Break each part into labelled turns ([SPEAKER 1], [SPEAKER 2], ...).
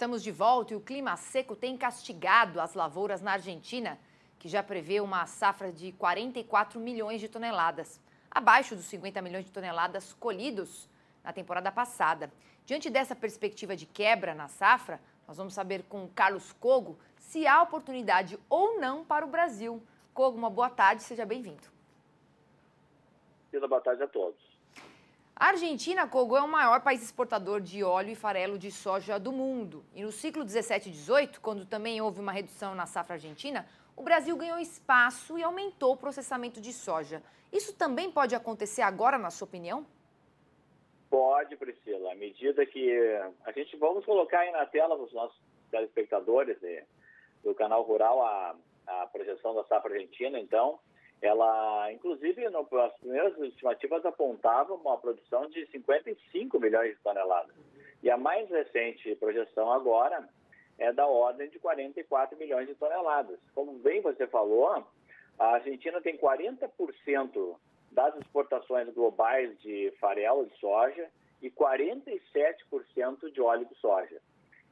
[SPEAKER 1] Estamos de volta e o clima seco tem castigado as lavouras na Argentina, que já prevê uma safra de 44 milhões de toneladas, abaixo dos 50 milhões de toneladas colhidos na temporada passada. Diante dessa perspectiva de quebra na safra, nós vamos saber com Carlos Cogo se há oportunidade ou não para o Brasil. Cogo, uma boa tarde, seja bem-vindo.
[SPEAKER 2] Boa tarde a todos.
[SPEAKER 1] A Argentina, Cogo, é o maior país exportador de óleo e farelo de soja do mundo. E no ciclo 17 e 18, quando também houve uma redução na safra argentina, o Brasil ganhou espaço e aumentou o processamento de soja. Isso também pode acontecer agora, na sua opinião?
[SPEAKER 2] Pode, Priscila. À medida que a gente vamos colocar aí na tela para os nossos telespectadores né, do canal Rural a, a projeção da safra argentina, então, ela, inclusive, no, as primeiras estimativas apontavam uma produção de 55 milhões de toneladas. E a mais recente projeção agora é da ordem de 44 milhões de toneladas. Como bem você falou, a Argentina tem 40% das exportações globais de farelo de soja e 47% de óleo de soja.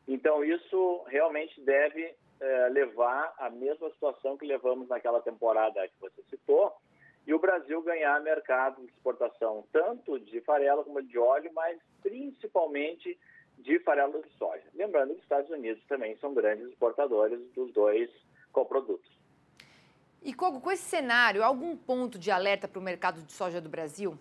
[SPEAKER 2] Então, isso realmente deve é, levar à mesma situação que levamos naquela temporada que você citou, e o Brasil ganhar mercado de exportação tanto de farelo como de óleo, mas principalmente de farelo de soja. Lembrando que os Estados Unidos também são grandes exportadores dos dois coprodutos.
[SPEAKER 1] E com esse cenário, algum ponto de alerta para o mercado de soja do Brasil?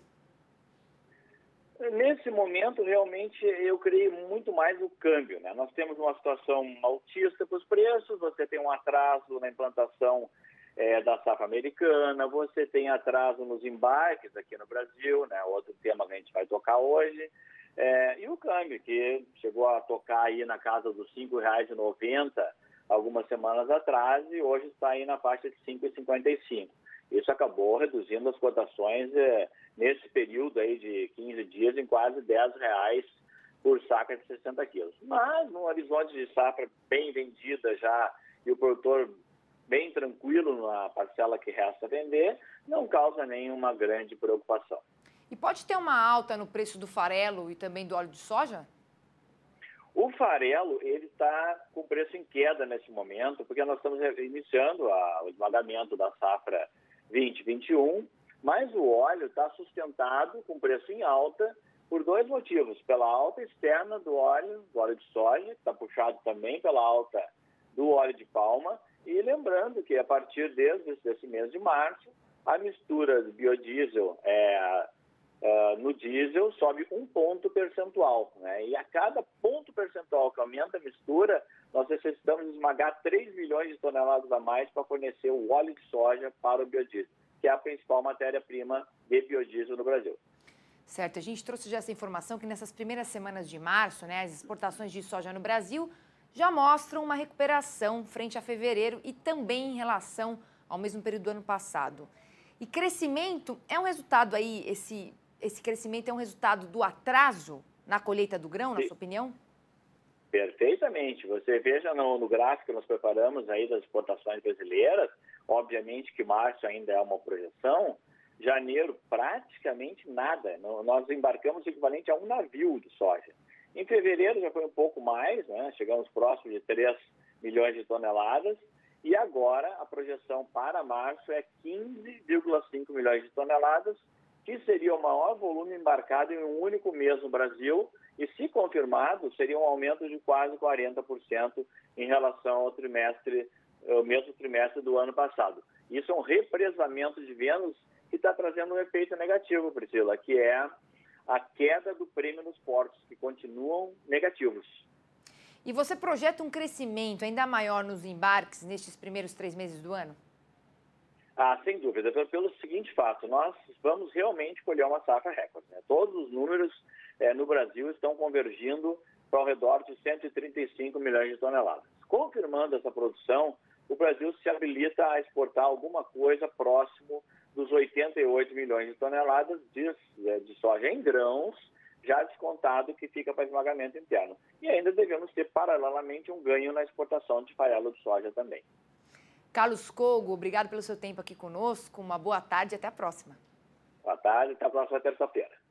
[SPEAKER 2] Nesse momento, realmente, eu creio muito mais no câmbio. Né? Nós temos uma situação altista para os preços, você tem um atraso na implantação é, da safra americana, você tem atraso nos embarques aqui no Brasil, né? outro tema que a gente vai tocar hoje, é, e o câmbio, que chegou a tocar aí na casa dos R$ 5,90 algumas semanas atrás e hoje está aí na faixa de R$ 5,55. Isso acabou reduzindo as cotações é, nesse período aí de 15 dias em quase 10 reais por saca de 60 quilos. Mas num horizonte de safra bem vendida já e o produtor bem tranquilo na parcela que resta vender, não causa nenhuma grande preocupação.
[SPEAKER 1] E pode ter uma alta no preço do farelo e também do óleo de soja?
[SPEAKER 2] O farelo ele está com preço em queda nesse momento, porque nós estamos iniciando a, o esmagamento da safra 2021, mas o óleo está sustentado com preço em alta por dois motivos. Pela alta externa do óleo, do óleo de soja, que está puxado também pela alta do óleo de palma, e lembrando que a partir desde esse mês de março, a mistura do biodiesel é, no diesel sobe um ponto percentual. Né? E a cada ponto percentual que aumenta a mistura, nós necessitamos esmagar 3 milhões de toneladas a mais para fornecer o óleo de soja para o biodiesel, que é a principal matéria-prima de biodiesel no Brasil.
[SPEAKER 1] Certo, a gente trouxe já essa informação que nessas primeiras semanas de março, né, as exportações de soja no Brasil já mostram uma recuperação frente a fevereiro e também em relação ao mesmo período do ano passado. E crescimento é um resultado aí, esse, esse crescimento é um resultado do atraso na colheita do grão, na sua opinião?
[SPEAKER 2] Perfeitamente. Você veja no, no, gráfico que nós preparamos aí das exportações brasileiras, obviamente que março ainda é uma projeção, janeiro praticamente nada. Nós embarcamos o equivalente a um navio de soja. Em fevereiro já foi um pouco mais, né? chegamos próximo de 3 milhões de toneladas, e agora a projeção para março é 15,5 milhões de toneladas, que seria o maior volume embarcado em um único mês no Brasil, e se confirmado, seria um aumento de quase 40% em relação ao trimestre, ao mesmo trimestre do ano passado. Isso é um represamento de vendas que está trazendo um efeito negativo, Priscila, que é a queda do prêmio nos portos, que continuam negativos.
[SPEAKER 1] E você projeta um crescimento ainda maior nos embarques nestes primeiros três meses do ano?
[SPEAKER 2] Ah, sem dúvida, pelo seguinte fato, nós vamos realmente colher uma safra recorde. Né? Todos os números é, no Brasil estão convergindo para ao redor de 135 milhões de toneladas. Confirmando essa produção, o Brasil se habilita a exportar alguma coisa próximo dos 88 milhões de toneladas de, é, de soja em grãos, já descontado que fica para esmagamento interno. E ainda devemos ter, paralelamente, um ganho na exportação de farelo de soja também.
[SPEAKER 1] Carlos Cogo, obrigado pelo seu tempo aqui conosco. Uma boa tarde e até a próxima.
[SPEAKER 2] Boa tarde, até a próxima terça-feira.